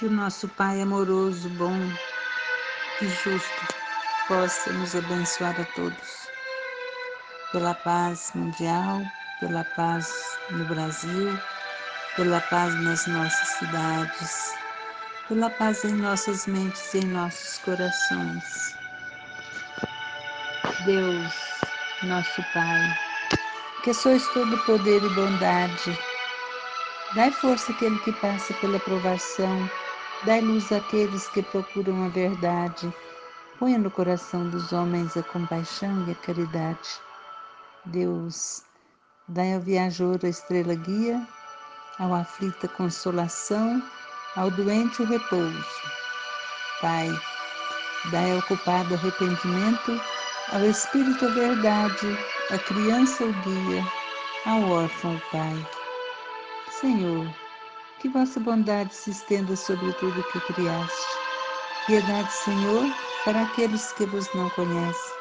Que o nosso Pai amoroso, bom e justo possa nos abençoar a todos. Pela paz mundial, pela paz no Brasil, pela paz nas nossas cidades, pela paz em nossas mentes e em nossos corações. Deus, nosso Pai, que sois todo poder e bondade, dai força àquele que passa pela provação Dai luz àqueles que procuram a verdade. Ponha no coração dos homens a compaixão e a caridade. Deus, dai ao viajor a estrela guia, ao aflito a consolação, ao doente o repouso. Pai, dai ao culpado arrependimento, ao espírito a verdade, à criança o guia, ao órfão o pai. Senhor, que vossa bondade se estenda sobre tudo que criaste. Piedade, Senhor, para aqueles que vos não conhecem,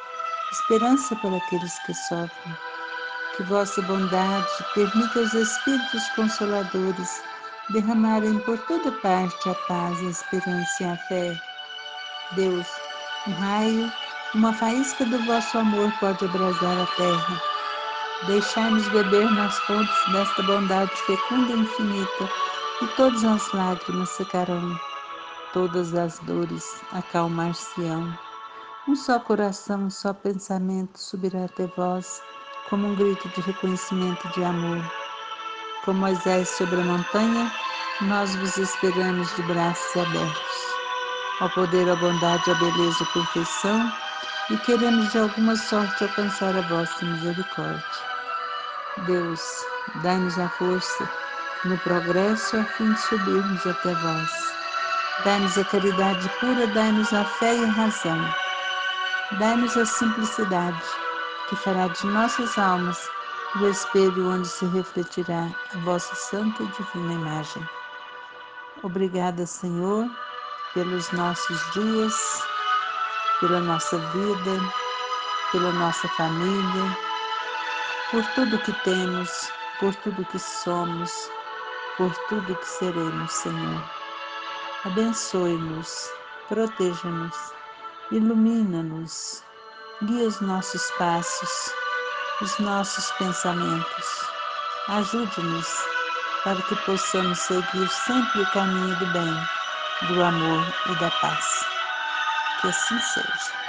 esperança para aqueles que sofrem. Que vossa bondade permita aos Espíritos Consoladores derramarem por toda parte a paz, a esperança e a fé. Deus, um raio, uma faísca do vosso amor pode abrasar a terra. Deixai-nos beber nas fontes desta bondade fecunda e infinita e todas as lágrimas secarão, todas as dores acalmar-se-ão. Um só coração, um só pensamento subirá até vós, como um grito de reconhecimento de amor. Com Moisés sobre a montanha, nós vos esperamos de braços abertos. Ao poder, a bondade, a beleza, a perfeição, e queremos de alguma sorte alcançar a vossa misericórdia. Deus, dai-nos a força no progresso a fim de subirmos até vós. Dai-nos a caridade pura, dai-nos a fé e a razão. Dai-nos a simplicidade, que fará de nossas almas o espelho onde se refletirá a vossa santa e divina imagem. Obrigada, Senhor, pelos nossos dias, pela nossa vida, pela nossa família, por tudo que temos, por tudo que somos por tudo que seremos, Senhor. Abençoe-nos, proteja-nos, ilumina-nos, guia os nossos passos, os nossos pensamentos. Ajude-nos para que possamos seguir sempre o caminho do bem, do amor e da paz. Que assim seja.